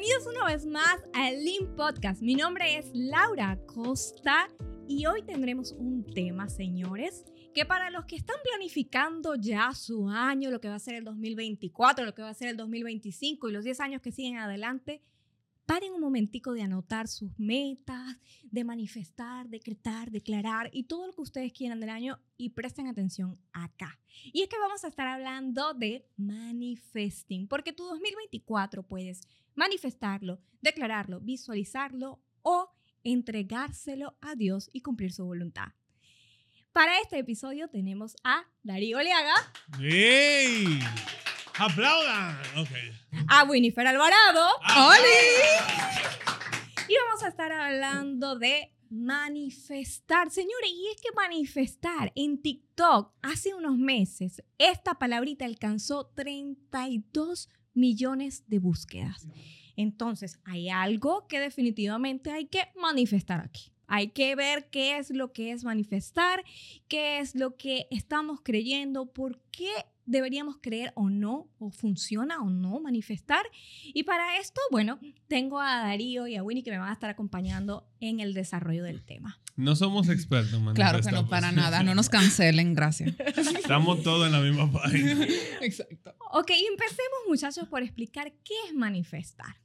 Bienvenidos una vez más al Link Podcast. Mi nombre es Laura Costa y hoy tendremos un tema, señores, que para los que están planificando ya su año, lo que va a ser el 2024, lo que va a ser el 2025 y los 10 años que siguen adelante, paren un momentico de anotar sus metas, de manifestar, decretar, declarar y todo lo que ustedes quieran del año y presten atención acá. Y es que vamos a estar hablando de manifesting, porque tu 2024 puedes manifestarlo, declararlo, visualizarlo o entregárselo a Dios y cumplir su voluntad. Para este episodio tenemos a Darío Leaga. ¡Ey! ¡Aplaudan! Ok. a Winifred Alvarado. Ah. Y vamos a estar hablando de manifestar. Señores, y es que manifestar en TikTok hace unos meses, esta palabrita alcanzó 32 millones de búsquedas. Entonces, hay algo que definitivamente hay que manifestar aquí. Hay que ver qué es lo que es manifestar, qué es lo que estamos creyendo, por qué deberíamos creer o no, o funciona o no manifestar. Y para esto, bueno, tengo a Darío y a Winnie que me van a estar acompañando en el desarrollo del tema. No somos expertos en Claro que no, para nada. No nos cancelen, gracias. Estamos todos en la misma página. Exacto. Ok, empecemos muchachos por explicar qué es manifestar.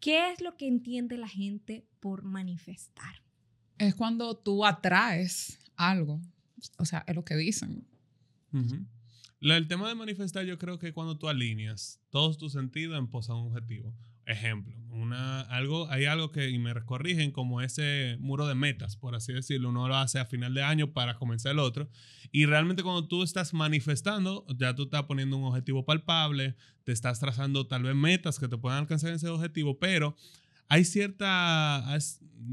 ¿Qué es lo que entiende la gente por manifestar? Es cuando tú atraes algo. O sea, es lo que dicen. Ujú. El tema de manifestar, yo creo que cuando tú alineas todos tus sentidos en pos a un objetivo. Ejemplo, una, algo, hay algo que, y me corrigen, como ese muro de metas, por así decirlo. Uno lo hace a final de año para comenzar el otro. Y realmente cuando tú estás manifestando, ya tú estás poniendo un objetivo palpable, te estás trazando tal vez metas que te puedan alcanzar ese objetivo, pero hay cierta,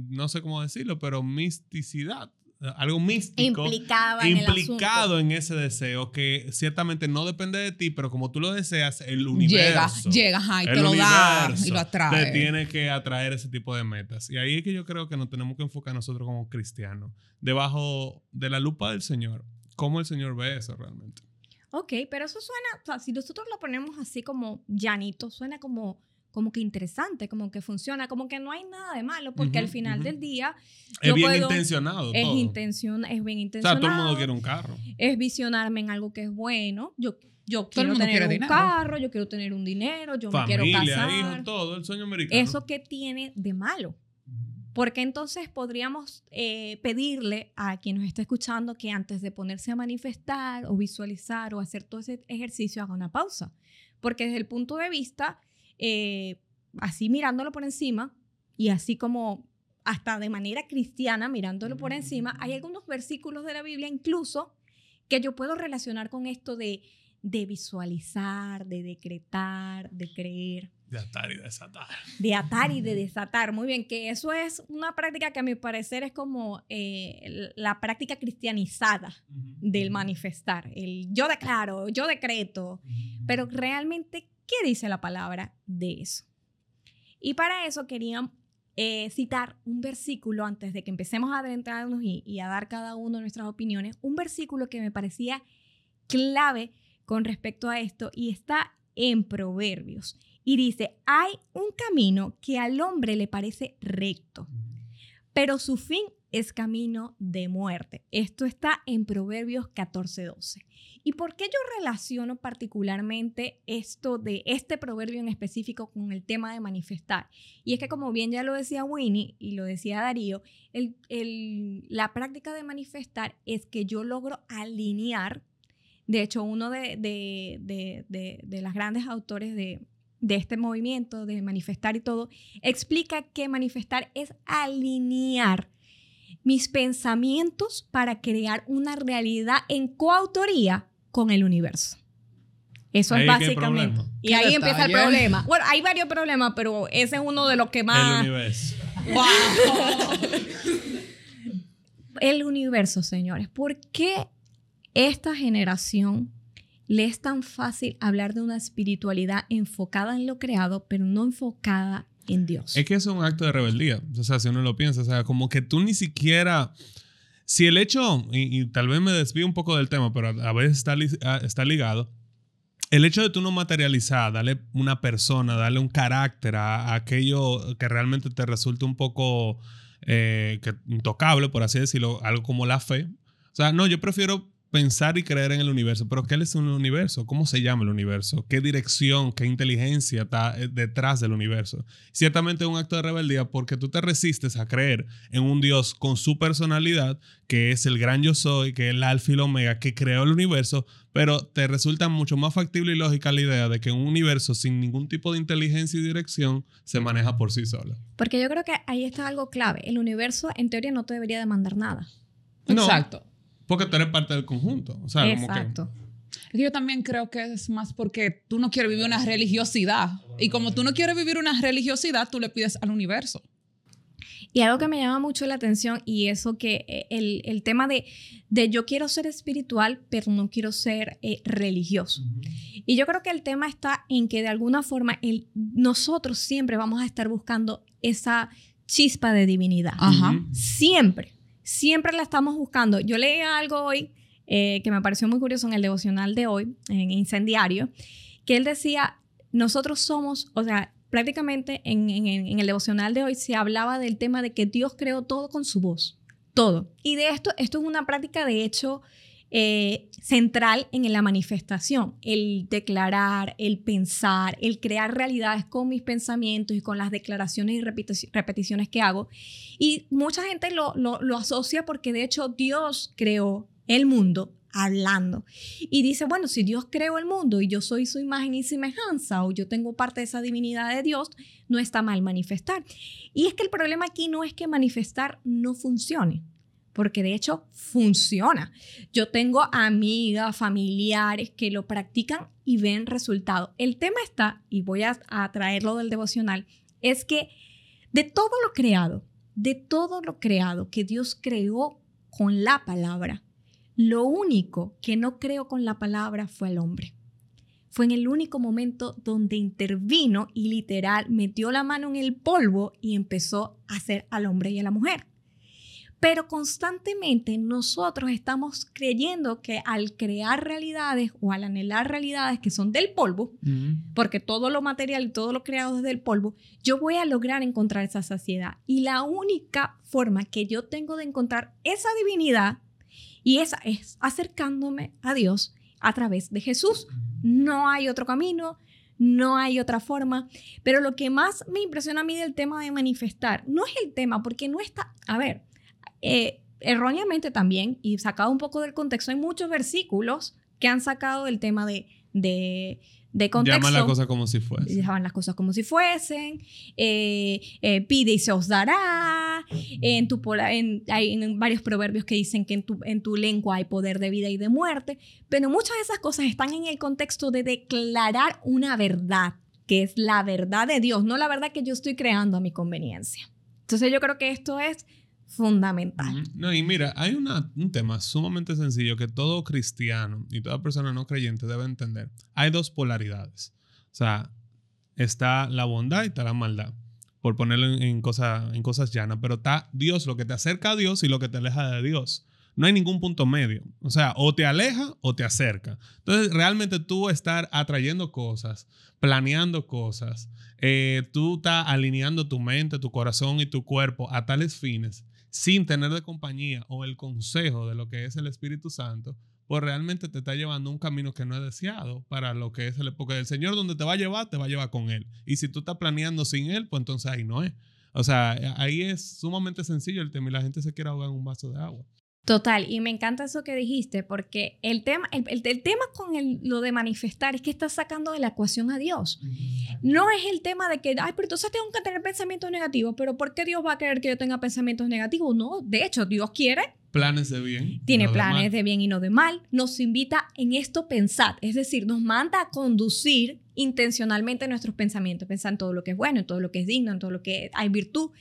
no sé cómo decirlo, pero misticidad, algo místico Implicaba en implicado asunto. en ese deseo que ciertamente no depende de ti, pero como tú lo deseas, el Llega, universo. llega, ajá, y te lo da y lo Te atrae. tiene que atraer ese tipo de metas. Y ahí es que yo creo que nos tenemos que enfocar nosotros como cristianos, debajo de la lupa del Señor. ¿Cómo el Señor ve eso realmente? Ok, pero eso suena, o sea, si nosotros lo ponemos así como llanito, suena como, como que interesante, como que funciona, como que no hay nada de malo, porque al Ujú, final ujú. del día Es bien puedo- intencionado es, todo. intención, es bien o sea, intencionado. todo el mundo quiere un carro. es visionarme en algo que es bueno. Yo, yo Todo quiero tener quiere un dinero. carro, yo quiero tener un dinero, yo me quiero Familia, casar. hijos, todo, el sueño americano. ¿Eso qué tiene de malo? Porque entonces podríamos eh, pedirle a quien nos está escuchando que antes de ponerse a manifestar o visualizar o hacer todo ese ejercicio haga una pausa. Porque desde el punto de vista, eh, así mirándolo por encima y así como hasta de manera cristiana mirándolo por encima, hay algunos versículos de la Biblia incluso que yo puedo relacionar con esto de, de visualizar, de decretar, de creer De atar y desatar. de atar y de desatar. Muy bien, que eso es una práctica que a mi parecer es como eh, la práctica cristianizada del manifestar. El yo declaro, yo decreto, pero realmente, ¿qué dice la palabra de eso? Y para eso quería eh, citar un versículo antes de que empecemos a adentrarnos y, y a dar cada uno nuestras opiniones, un versículo que me parecía clave con respecto a esto y está en Proverbios. Y dice, hay un camino que al hombre le parece recto, pero su fin es camino de muerte. Esto está en Proverbios 14:12. ¿Y por qué yo relaciono particularmente esto de este proverbio en específico con el tema de manifestar? Y es que como bien ya lo decía Winnie y lo decía Darío, la práctica de manifestar es que yo logro alinear, de hecho uno de, de, las grandes autores de este movimiento, de manifestar y todo, explica que manifestar es alinear mis pensamientos para crear una realidad en coautoría con el universo. Eso Ahí es básicamente. Y ahí empieza el problema. Bueno, hay varios problemas, pero ese es uno de los que El más... universo. el universo, señores. ¿Por qué esta generación le es tan fácil hablar de una espiritualidad enfocada en lo creado, pero no enfocada en Dios? Es que es un acto de rebeldía. O sea, si uno lo piensa, o sea, como que tú ni siquiera. Si el hecho, y, tal vez me desvío un poco del tema, pero a, veces está, está ligado, el hecho de tú no materializar, darle una persona, darle un carácter a, aquello que realmente te resulte un poco eh, que, intocable, por así decirlo, algo como la fe. O sea, no, yo prefiero pensar y creer en el universo. Pero ¿qué es un universo? ¿Cómo se llama el universo? ¿Qué dirección, qué inteligencia está eh, detrás del universo? Ciertamente es un acto de rebeldía porque tú te resistes a creer en un Dios con su personalidad, que es el gran yo soy, que es el alfa y el omega, que creó el universo, pero te resulta mucho más factible y lógica la idea de que un universo sin ningún tipo de inteligencia y dirección se maneja por sí solo. Porque yo creo que ahí está algo clave. El universo en teoría no te debería demandar nada. Exacto. Porque tú eres parte del conjunto. O sea, Exacto. Yo también creo que es más porque tú no quieres vivir una religiosidad. Y como tú no quieres vivir una religiosidad, tú le pides al universo. Y algo que me llama mucho la atención y eso que eh, el, el tema de, de, yo quiero ser espiritual, pero no quiero ser eh, religioso. Y yo creo que el tema está en que de alguna forma el, nosotros siempre vamos a estar buscando esa chispa de divinidad. Ajá. Siempre siempre la estamos buscando. Yo leí algo hoy eh, que me pareció muy curioso en el devocional de hoy, en Incendiario, que él decía, nosotros somos, o sea, prácticamente en, en, el devocional de hoy se hablaba del tema de que Dios creó todo con su voz, todo. Y de esto, esto es una práctica de hecho eh, central en la manifestación, el declarar, el pensar, el crear realidades con mis pensamientos y con las declaraciones y repeticiones que hago. Y mucha gente lo, lo, asocia porque de hecho Dios creó el mundo hablando. Y dice, bueno, si Dios creó el mundo y yo soy su imagen y semejanza o yo tengo parte de esa divinidad de Dios, no está mal manifestar. Y es que el problema aquí no es que manifestar no funcione porque de hecho funciona. Yo tengo amigas, familiares que lo practican y ven resultado. El tema está, y voy a, traerlo del devocional, es que de todo lo creado, de todo lo creado que Dios creó con la palabra, lo único que no creó con la palabra fue el hombre. Fue en el único momento donde intervino y literal metió la mano en el polvo y empezó a hacer al hombre y a la mujer. Pero constantemente nosotros estamos creyendo que al crear realidades o al anhelar realidades que son del polvo, porque todo lo material y todo lo creado es del polvo, yo voy a lograr encontrar esa saciedad. Y la única forma que yo tengo de encontrar esa divinidad y esa es acercándome a Dios a través de Jesús. No hay otro camino, no hay otra forma. Pero lo que más me impresiona a mí del tema de manifestar no es el tema, porque no está, a ver, eh, erróneamente también, y sacado un poco del contexto, hay muchos versículos que han sacado el tema de, de, de contexto. Llaman las cosas como si fuesen. Llaman las cosas como si fuesen. Eh, eh, pide y se os dará. En tu, en, hay en varios proverbios que dicen que en tu, en tu lengua hay poder de vida y de muerte. Pero muchas de esas cosas están en el contexto de declarar una verdad, que es la verdad de Dios, no la verdad que yo estoy creando a mi conveniencia. Entonces yo creo que esto es fundamental. No, y mira, hay un tema sumamente sencillo que todo cristiano y toda persona no creyente debe entender. Hay dos polaridades. O sea, está la bondad y está la maldad. Por ponerlo en, en cosas llanas, pero está Dios, lo que te acerca a Dios y lo que te aleja de Dios. No hay ningún punto medio. O sea, o te aleja o te acerca. Entonces, realmente tú estar atrayendo cosas, planeando cosas, eh, tú estás alineando tu mente, tu corazón y tu cuerpo a tales fines sin tener de compañía o el consejo de lo que es el Espíritu Santo, pues realmente te está llevando un camino que no es deseado para lo que es el porque el Señor donde te va a llevar, te va a llevar con Él. Y si tú estás planeando sin Él, pues entonces ahí no es. O sea, ahí es sumamente sencillo el tema y la gente se quiere ahogar en un vaso de agua. Total, y me encanta eso que dijiste, porque el tema, el, el, tema con el, lo de manifestar es que estás sacando de la ecuación a Dios. No es el tema de que, ay, pero entonces tengo que tener pensamientos negativos, pero ¿por qué Dios va a querer que yo tenga pensamientos negativos? No, de hecho, Dios quiere. Planes de bien. Tiene planes de, bien y no de mal. Nos invita en esto pensar, es decir, nos manda a conducir intencionalmente nuestros pensamientos, pensar en todo lo que es bueno, en todo lo que es digno, en todo lo que hay virtud.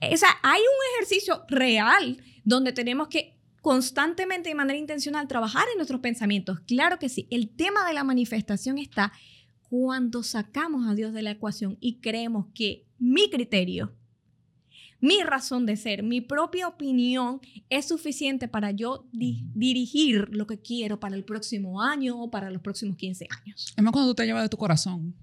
O sea, hay un ejercicio real donde tenemos que constantemente de manera intencional trabajar en nuestros pensamientos. Claro que sí. El tema de la manifestación está cuando sacamos a Dios de la ecuación y creemos que mi criterio, mi razón de ser, mi propia opinión es suficiente para yo dirigir lo que quiero para el próximo año o para los próximos 15 años. Es más cuando tú te llevas de tu corazón.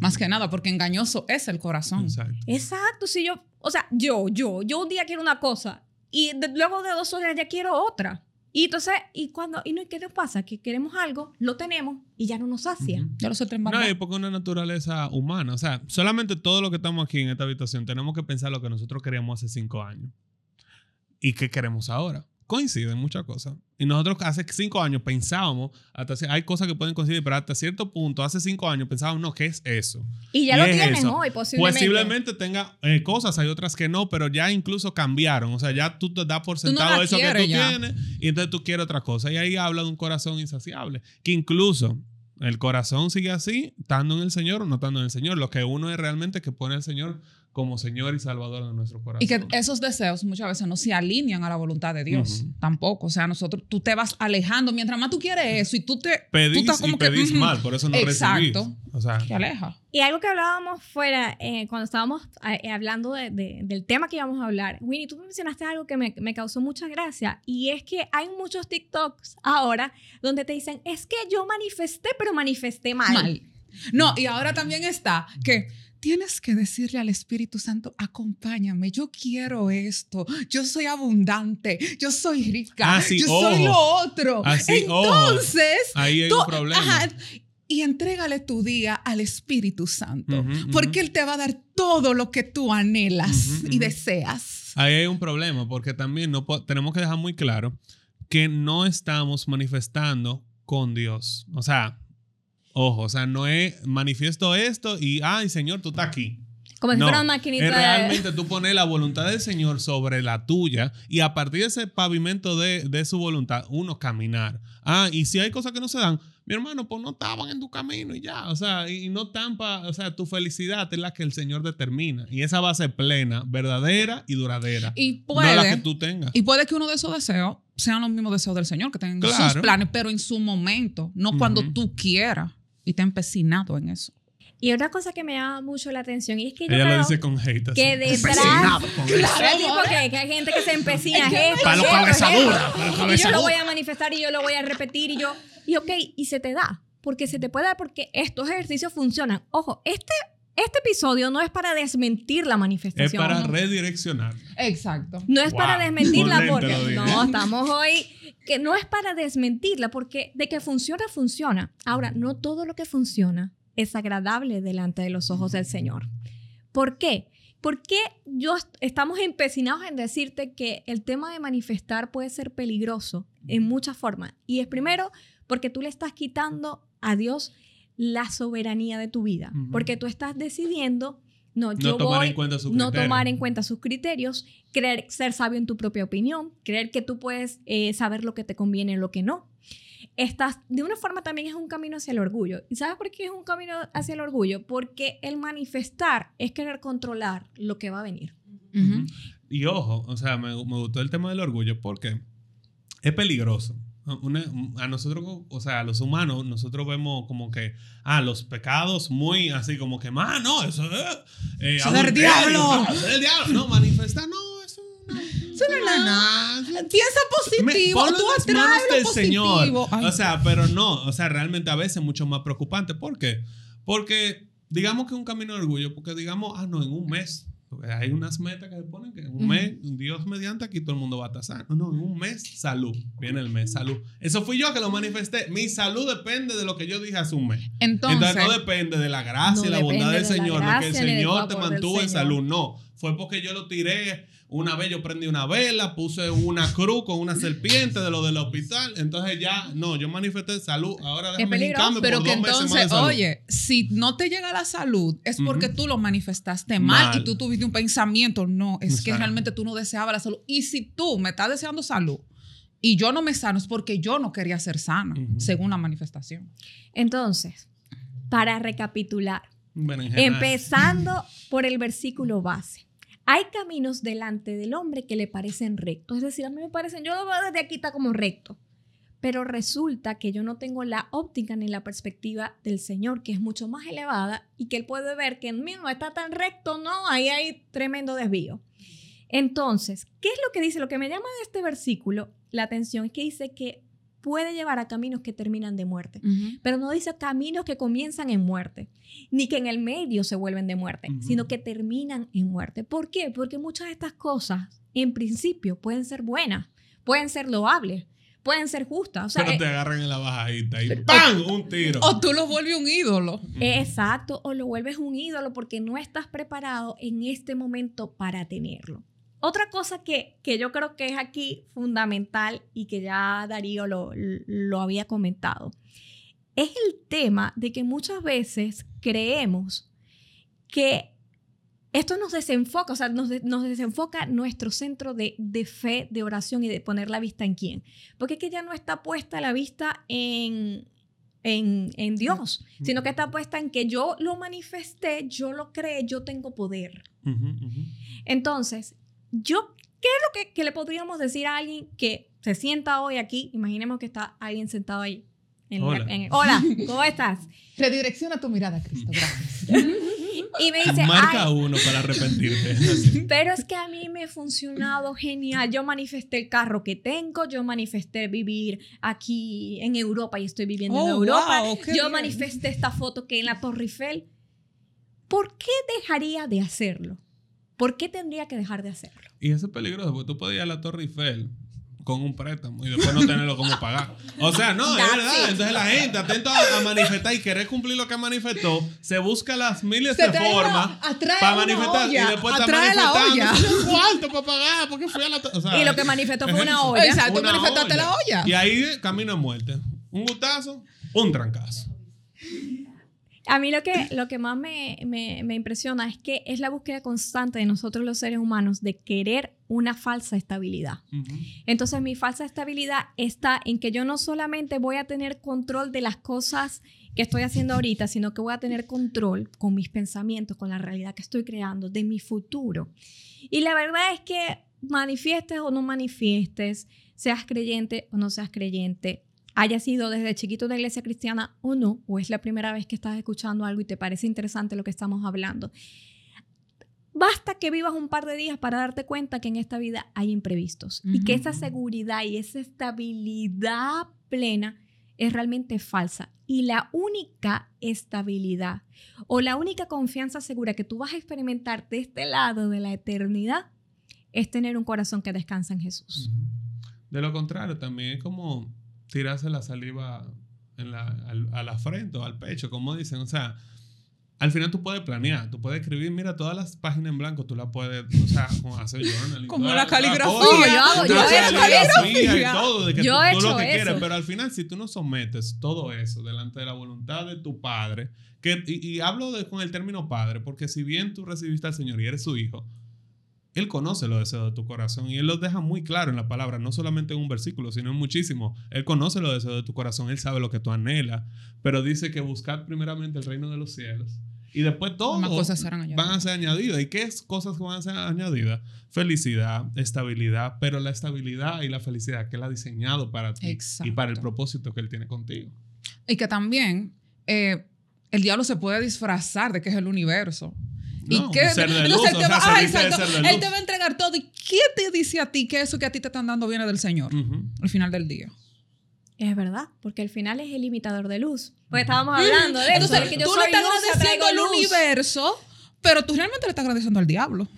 Más que nada, porque engañoso es el corazón. Exacto. Exacto, si yo, o sea, yo, yo, yo un día quiero una cosa y luego de dos horas ya quiero otra. Y entonces, ¿y cuando ¿Y no, qué nos pasa? Que queremos algo, lo tenemos y ya no nos sacia. Ya lo sé No, es porque es una naturaleza humana. O sea, solamente todo lo que estamos aquí en esta habitación tenemos que pensar lo que nosotros queríamos hace cinco años. ¿Y qué queremos ahora? Coinciden muchas cosas. Y nosotros hace cinco años pensábamos, hasta hay cosas que pueden coincidir, pero hasta cierto punto, hace cinco años pensábamos, no, ¿qué es eso? Y ya lo tienen hoy, posiblemente. Posiblemente tenga eh, cosas, hay otras que no, pero ya incluso cambiaron. O sea, ya tú te das por sentado eso que tú tienes y entonces tú quieres otra cosa. Y ahí habla de un corazón insaciable, que incluso el corazón sigue así, estando en el Señor o no estando en el Señor. Lo que uno es realmente que pone el Señor como Señor y Salvador de nuestro corazón. Y que esos deseos muchas veces no se alinean a la voluntad de Dios, tampoco. O sea, nosotros, tú te vas alejando, mientras más tú quieres eso y tú te... Pedís tú y pedís mal, por eso no Exacto. O sea, te aleja. Y algo que hablábamos fuera, eh, cuando estábamos eh, hablando del tema que íbamos a hablar, Winnie, tú mencionaste algo que me, me, causó mucha gracia, y es que hay muchos TikToks ahora donde te dicen, es que yo manifesté, pero manifesté mal. Mal. No, y ahora también está que tienes que decirle al Espíritu Santo, acompáñame, yo quiero esto, yo soy abundante, yo soy rica, ah, yo soy lo otro. Así, Entonces, ahí hay un problema. y entrégale tu día al Espíritu Santo, porque Él te va a dar todo lo que tú anhelas y deseas. Ahí hay un problema, porque también no tenemos que dejar muy claro que no estamos manifestando con Dios. O sea, Ojo, o sea, no es manifiesto esto y, ay, Señor, tú estás aquí. Como si fuera una maquinita. Es realmente tú pones la voluntad del Señor sobre la tuya y a partir de ese pavimento de, su voluntad, uno caminar. Ah, y si hay cosas que no se dan, mi hermano, pues no estaban en tu camino y ya. O sea, y, no tampa, o sea, tu felicidad es la que el Señor determina. Y esa va a ser plena, verdadera y duradera. Y puede, no la que tú tengas. Y puede que uno de esos deseos sean los mismos deseos del Señor, que tengan sus planes, pero en su momento, no cuando tú quieras y te empecinado en eso. Y otra cosa que me llama mucho la atención y es que yo Ella lo dice con hate. Que detrás... Con claro, tipo que, que, hay gente que se empecina. Es para los. Y yo lo voy a manifestar y yo lo voy a repetir y yo... Y ok, y se te da. Porque se te puede dar porque estos ejercicios funcionan. Ojo, este este episodio no es para desmentir la manifestación. Es para redireccionar. Exacto. No es para desmentirla porque no, estamos hoy que no es para desmentirla porque de que funciona funciona. Ahora, no todo lo que funciona es agradable delante de los ojos del Señor. ¿Por qué? Porque yo estamos empecinados en decirte que el tema de manifestar puede ser peligroso en muchas formas. Y es primero porque tú le estás quitando a Dios la soberanía de tu vida, porque tú estás decidiendo no, yo tomar voy, en cuenta sus no tomar en cuenta sus criterios, creer ser sabio en tu propia opinión, creer que tú puedes eh, saber lo que te conviene y lo que no. Estás, de una forma también es un camino hacia el orgullo. ¿Y sabes por qué es un camino hacia el orgullo? Porque el manifestar es querer controlar lo que va a venir. Y ojo, o sea, me, me gustó el tema del orgullo porque es peligroso a nosotros, o sea, a los humanos, nosotros vemos como que, ah, los pecados muy así como que, más, no, eso es... Eh, ¡Es diablo! ¡Es diablo! No, manifesta, no, eso no. Eso no es nada. Piensa positivo, tú atraes lo positivo. Señor. O sea, pero no, o sea, realmente a veces es mucho más preocupante. ¿Por qué? Porque digamos que es un camino de orgullo, porque digamos, ah, no, en un mes hay unas metas que se ponen que en un mes, Dios mediante, aquí todo el mundo va a tasar. No, no, en un mes, salud. Viene el mes, salud. Eso fui yo que lo manifesté. Mi salud depende de lo que yo dije hace un mes. Entonces, no depende de la gracia y la bondad del Señor, de que el Señor te mantuvo en salud. No, fue porque yo lo tiré una vez yo prendí una vela, puse una cruz con una serpiente de lo del hospital. Entonces ya, no, yo manifesté salud. Ahora déjame cambio Pero que entonces, oye, si no te llega la salud, es porque tú lo manifestaste mal, y tú tuviste un pensamiento. No, es que realmente tú no deseabas la salud. Y si tú me estás deseando salud, y yo no me sano es porque yo no quería ser sana, según la manifestación. Entonces, para recapitular, empezando por el versículo base. Hay caminos delante del hombre que le parecen rectos. Es decir, a mí me parecen, yo lo desde aquí está como recto. pero resulta que yo no tengo la óptica ni la perspectiva del Señor, que es mucho más elevada y que Él puede ver que en mí no está tan recto, no, ahí hay tremendo desvío. Entonces, ¿qué es lo que dice? Lo que me llama de este versículo la atención es que dice que puede llevar a caminos que terminan de muerte, pero no dice caminos que comienzan en muerte, ni que en el medio se vuelven de muerte, sino que terminan en muerte. ¿Por qué? Porque muchas de estas cosas, en principio, pueden ser buenas, pueden ser loables, pueden ser justas. pero te agarran en la bajadita y ¡pam! Un tiro. O tú lo vuelves un ídolo. Exacto, o lo vuelves un ídolo porque no estás preparado en este momento para tenerlo. Otra cosa que, que, yo creo que es aquí fundamental y que ya Darío lo, lo había comentado, es el tema de que muchas veces creemos que esto nos desenfoca, o sea, nos, nos desenfoca nuestro centro de, de, fe, de oración y de poner la vista en quién. Porque es que ya no está puesta la vista en, en, en Dios, sino que está puesta en que yo lo manifesté, yo lo creé, yo tengo poder. Entonces, yo, ¿qué es lo que, le podríamos decir a alguien que se sienta hoy aquí? Imaginemos que está alguien sentado ahí. hola. hola, ¿cómo estás? Redirecciona tu mirada, Cristo, gracias. y me dice, marca uno para arrepentirte. Pero es que a mí me ha funcionado genial. Yo manifesté el carro que tengo, yo manifesté vivir aquí en Europa y estoy viviendo en oh, Europa. yo manifesté esta foto que en la Torre Eiffel. ¿Por qué dejaría de hacerlo? ¿Por qué tendría que dejar de hacerlo? Y eso es peligroso, porque tú puedes ir a la Torre Eiffel con un préstamo y después no tenerlo como pagar. O sea, no, es verdad. Entonces la gente, atento a, manifestar y querer cumplir lo que manifestó, se busca las miles de formas para manifestar y después está manifestando. cuarto para pagar porque fui a la o sea, Y lo que manifestó fue una olla. Exacto, tú manifestaste la olla. Y ahí camino a muerte. Un gustazo, un trancazo. A mí lo que, lo que más me, me, impresiona es que es la búsqueda constante de nosotros los seres humanos de querer una falsa estabilidad. Entonces mi falsa estabilidad está en que yo no solamente voy a tener control de las cosas que estoy haciendo ahorita, sino que voy a tener control con mis pensamientos, con la realidad que estoy creando, de mi futuro. Y la verdad es que manifiestes o no manifiestes, seas creyente o no seas creyente, haya sido desde chiquito de iglesia cristiana o no, o es la primera vez que estás escuchando algo y te parece interesante lo que estamos hablando. Basta que vivas un par de días para darte cuenta que en esta vida hay imprevistos y que esa seguridad y esa estabilidad plena es realmente falsa. Y la única estabilidad o la única confianza segura que tú vas a experimentar de este lado de la eternidad es tener un corazón que descansa en Jesús. De lo contrario, también es como tirarse la saliva en la, a la frente o al pecho, como dicen. O sea, al final tú puedes planear, tú puedes escribir, mira, todas las páginas en blanco, tú las puedes, o sea, como hacer journaling. Como la caligrafía. yo hago, yo he hecho caligrafía. Y todo, de que yo tú, lo que quieres, pero al final si tú no sometes todo eso delante de la voluntad de tu padre, que, y, hablo de, con el término padre, porque si bien tú recibiste al Señor y eres su hijo, él conoce los deseos de tu corazón y Él los deja muy claro en la palabra, no solamente en un versículo, sino en muchísimo. Él conoce los deseos de tu corazón, Él sabe lo que tú anhelas, pero dice que buscad primeramente el reino de los cielos y después todo cosas van a ser añadidas. ¿Y qué es cosas que van a ser añadidas? Felicidad, estabilidad, pero la estabilidad y la felicidad que Él ha diseñado para ti y para el propósito que Él tiene contigo. Y que también eh, el diablo se puede disfrazar de que es el universo. ¿Y qué? él, te va, él te va a entregar todo. ¿Y qué te dice a ti que eso que a ti te están dando viene del Señor al final del día? Es verdad, porque al final es el limitador de luz. Pues estábamos hablando de eso. Entonces, que yo tú le estás agradeciendo al universo, pero tú realmente le estás agradeciendo al diablo.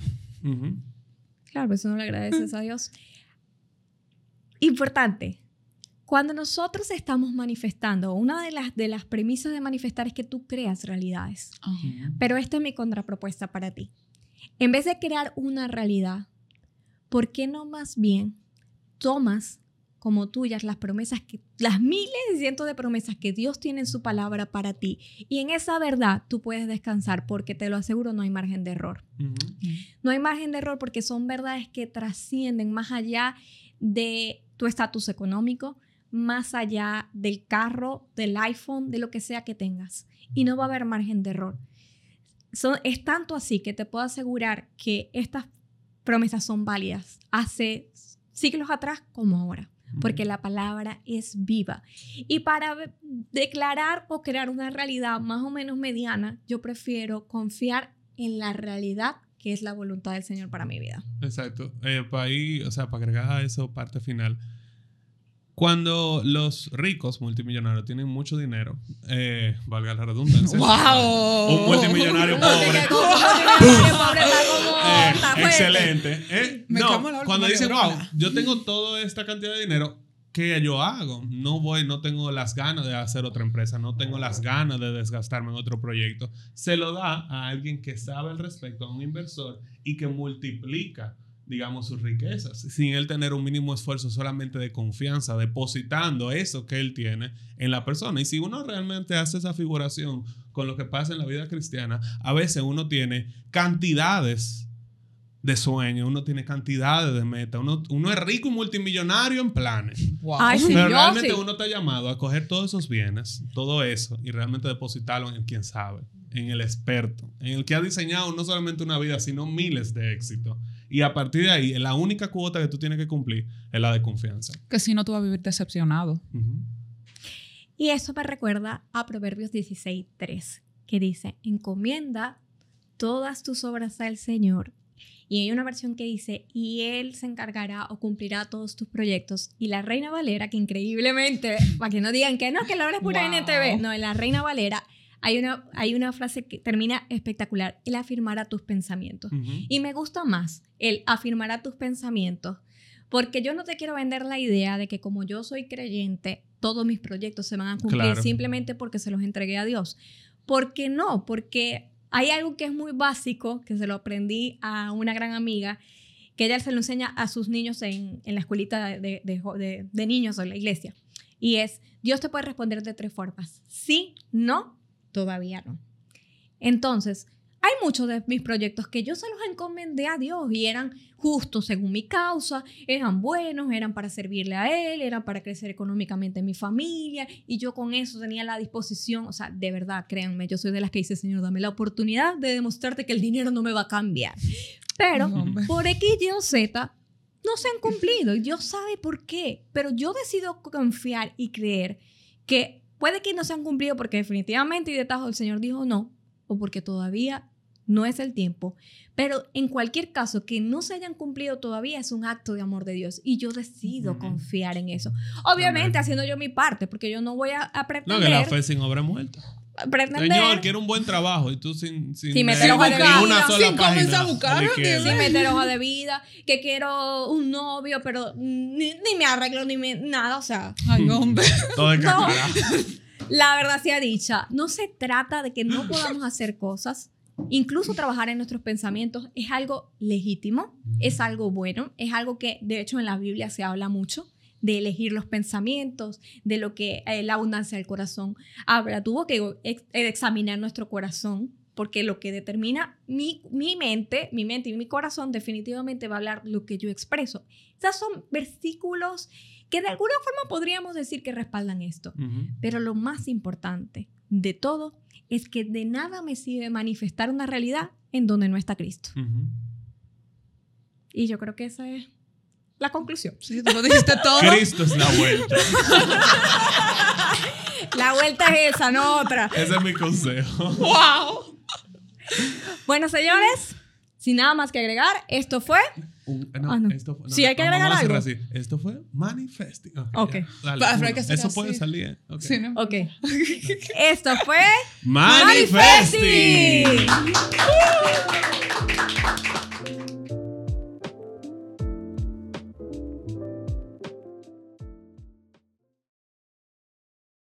Claro, eso no le agradeces a Dios. Importante, cuando nosotros estamos manifestando, una de las, de las premisas de manifestar es que tú creas realidades. Pero esta es mi contrapropuesta para ti. En vez de crear una realidad, ¿por qué no más bien tomas como tuyas las promesas que las miles y cientos de promesas que Dios tiene en su palabra para ti y en esa verdad tú puedes descansar porque te lo aseguro no hay margen de error. No hay margen de error porque son verdades que trascienden más allá de tu estatus económico, más allá del carro, del iPhone, de lo que sea que tengas. Y no va a haber margen de error. Son, es tanto así que te puedo asegurar que estas promesas son válidas hace siglos atrás como ahora. porque la palabra es viva. Y para declarar o crear una realidad más o menos mediana, yo prefiero confiar en la realidad que es la voluntad del Señor para mi vida. Exacto. Eh, para ahí, o sea, para agregar a eso parte final. Cuando los ricos multimillonarios tienen mucho dinero, eh, valga la redundancia. ¡Wow! Un multimillonario pobre. Eh, excelente. Eh, no, cuando dicen, wow, yo tengo toda esta cantidad de dinero, ¿qué yo hago? No voy, no tengo las ganas de hacer otra empresa, no tengo las ganas de desgastarme en otro proyecto. Se lo da a alguien que sabe al respecto, a un inversor y que multiplica digamos, sus riquezas, sin él tener un mínimo esfuerzo solamente de confianza, depositando eso que él tiene en la persona. Y si uno realmente hace esa figuración con lo que pasa en la vida cristiana, a veces uno tiene cantidades de sueños, uno tiene cantidades de metas, uno, uno es rico y multimillonario en planes. Pero realmente uno está llamado a coger todos esos bienes, todo eso, y realmente depositarlo en quien sabe, en el experto, en el que ha diseñado no solamente una vida, sino miles de éxitos. Y a partir de ahí, la única cuota que tú tienes que cumplir es la de confianza. Que si no, tú vas a vivir decepcionado. Y eso me recuerda a Proverbios 16.3, que dice, encomienda todas tus obras al Señor. Y hay una versión que dice, y Él se encargará o cumplirá todos tus proyectos. Y la Reina Valera, que increíblemente, para que no digan que no, que la hora es pura NTV, no, en la Reina Valera hay una, hay una frase que termina espectacular, el afirmar a tus pensamientos. Y me gusta más el afirmar a tus pensamientos, porque yo no te quiero vender la idea de que como yo soy creyente, todos mis proyectos se van a cumplir simplemente porque se los entregué a Dios. ¿Por qué no? Porque hay algo que es muy básico, que se lo aprendí a una gran amiga, que ella se lo enseña a sus niños en, en la escuelita de, de, de niños o en la iglesia. Y es, Dios te puede responder de tres formas. Sí, no Todavía no. Entonces, hay muchos de mis proyectos que yo se los encomendé a Dios y eran justos según mi causa, eran buenos, eran para servirle a Él, eran para crecer económicamente en mi familia y yo con eso tenía la disposición, o sea, de verdad, créanme, yo soy de las que dice, Señor, dame la oportunidad de demostrarte que el dinero no me va a cambiar. Pero por X, Y o Z no se han cumplido y Dios sabe por qué, pero yo decido confiar y creer que Puede que no se han cumplido porque definitivamente y de tajo el Señor dijo no, o porque todavía no es el tiempo. Pero en cualquier caso, que no se hayan cumplido todavía es un acto de amor de Dios y yo decido confiar en eso. Obviamente haciendo yo mi parte, porque yo no voy a, a pretender... No, que la fe sin obra muerta. Señor, quiero un buen trabajo y tú sin, sin, sin meter hoja de vida, sin comenzar a buscar, sin meter hoja de vida, que quiero un novio, pero ni, me arreglo ni me, nada, o sea. Ay, hombre. Todo es no, La verdad sea dicha, no se trata de que no podamos hacer cosas. Incluso trabajar en nuestros pensamientos es algo legítimo, es algo bueno, es algo que de hecho en la Biblia se habla mucho de elegir los pensamientos, de lo que eh, la abundancia del corazón habla. Tuvo que examinar nuestro corazón porque lo que determina mi, mi, mente, mi mente y mi corazón definitivamente va a hablar lo que yo expreso. Esos son versículos que de alguna forma podríamos decir que respaldan esto. Pero lo más importante de todo es que de nada me sirve manifestar una realidad en donde no está Cristo. Y yo creo que esa es la conclusión. Sí, tú lo dijiste todo. Cristo es la vuelta. la vuelta es esa, no otra. Ese es mi consejo. ¡Wow! Bueno, señores, sin nada más que agregar, esto fue. no, ah, Esto, sí, hay que agregar algo. Así. Esto fue Manifesting. Ok. okay. Eso puede salir. Okay. Sí, ¿no? ok. esto fue. Manifesting. Manifesting.